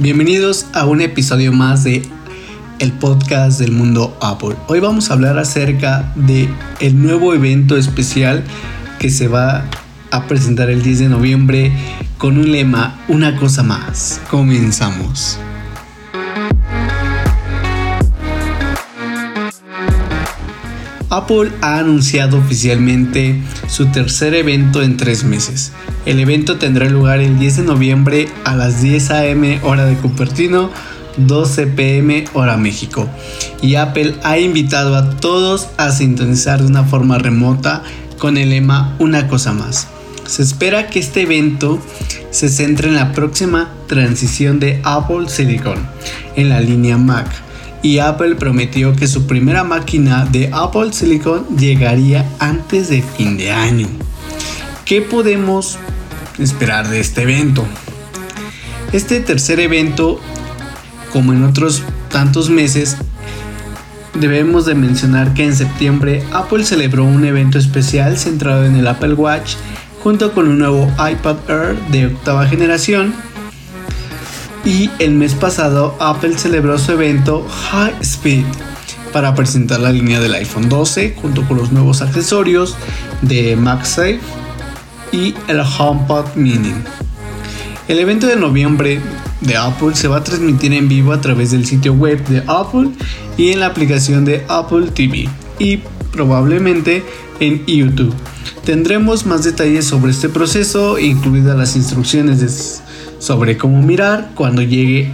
Bienvenidos a un episodio más de el podcast del mundo Apple. Hoy vamos a hablar acerca de el nuevo evento especial que se va a presentar el 10 de noviembre con un lema Una cosa más. Comenzamos. Apple ha anunciado oficialmente su tercer evento en tres meses. El evento tendrá lugar el 10 de noviembre a las 10 am hora de Cupertino, 12 pm hora México. Y Apple ha invitado a todos a sintonizar de una forma remota con el lema Una cosa más. Se espera que este evento se centre en la próxima transición de Apple Silicon en la línea Mac y Apple prometió que su primera máquina de Apple Silicon llegaría antes de fin de año. ¿Qué podemos esperar de este evento? Este tercer evento, como en otros tantos meses, debemos de mencionar que en septiembre Apple celebró un evento especial centrado en el Apple Watch junto con un nuevo iPad Air de octava generación y el mes pasado Apple celebró su evento High Speed para presentar la línea del iPhone 12 junto con los nuevos accesorios de MagSafe y el HomePod Mini. El evento de noviembre de Apple se va a transmitir en vivo a través del sitio web de Apple y en la aplicación de Apple TV y probablemente en YouTube. Tendremos más detalles sobre este proceso, incluidas las instrucciones de sobre cómo mirar cuando llegue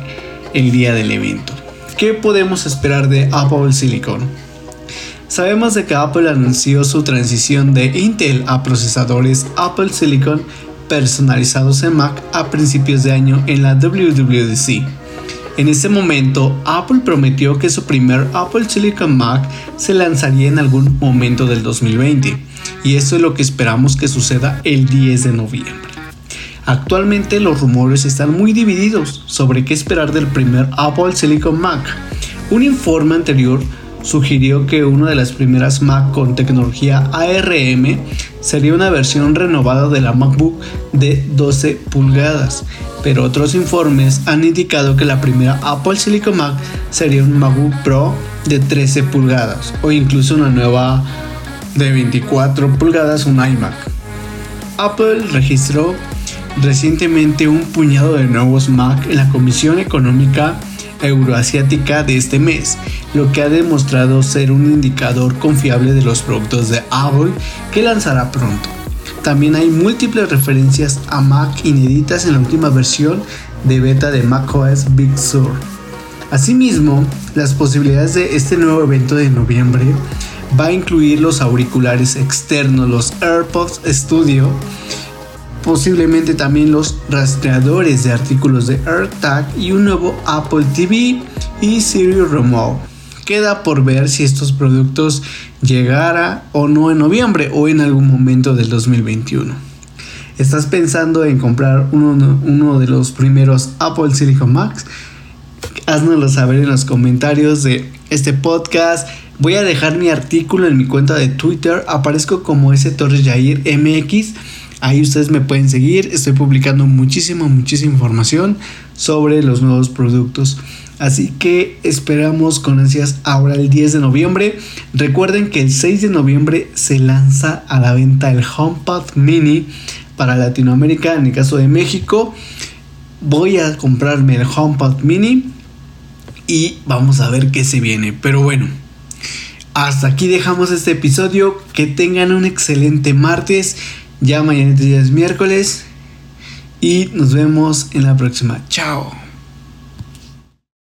el día del evento. ¿Qué podemos esperar de Apple Silicon? Sabemos de que Apple anunció su transición de Intel a procesadores Apple Silicon personalizados en Mac a principios de año en la WWDC. En ese momento, Apple prometió que su primer Apple Silicon Mac se lanzaría en algún momento del 2020, y eso es lo que esperamos que suceda el 10 de noviembre. Actualmente los rumores están muy divididos sobre qué esperar del primer Apple Silicon Mac. Un informe anterior sugirió que una de las primeras Mac con tecnología ARM sería una versión renovada de la MacBook de 12 pulgadas, pero otros informes han indicado que la primera Apple Silicon Mac sería un MacBook Pro de 13 pulgadas o incluso una nueva de 24 pulgadas, un iMac. Apple registró recientemente un puñado de nuevos Mac en la Comisión Económica Euroasiática de este mes, lo que ha demostrado ser un indicador confiable de los productos de Apple que lanzará pronto. También hay múltiples referencias a Mac inéditas en la última versión de beta de macOS Big Sur. Asimismo, las posibilidades de este nuevo evento de noviembre va a incluir los auriculares externos, los AirPods Studio, posiblemente también los rastreadores de artículos de AirTag y un nuevo Apple TV y Siri Remote. Queda por ver si estos productos llegara o no en noviembre o en algún momento del 2021. ¿Estás pensando en comprar uno, de los primeros Apple Silicon Max? Haznoslo saber en los comentarios de este podcast. Voy a dejar mi artículo en mi cuenta de Twitter. Aparezco como ese Torres Jair MX Ahí ustedes me pueden seguir. Estoy publicando muchísima, muchísima información sobre los nuevos productos. Así que esperamos con ansias ahora el 10 de noviembre. Recuerden que el 6 de noviembre se lanza a la venta el HomePod Mini para Latinoamérica. En el caso de México, voy a comprarme el HomePod Mini y vamos a ver qué se viene. Pero bueno, hasta aquí dejamos este episodio. Que tengan un excelente martes. Ya mañana es miércoles y nos vemos en la próxima. Chao.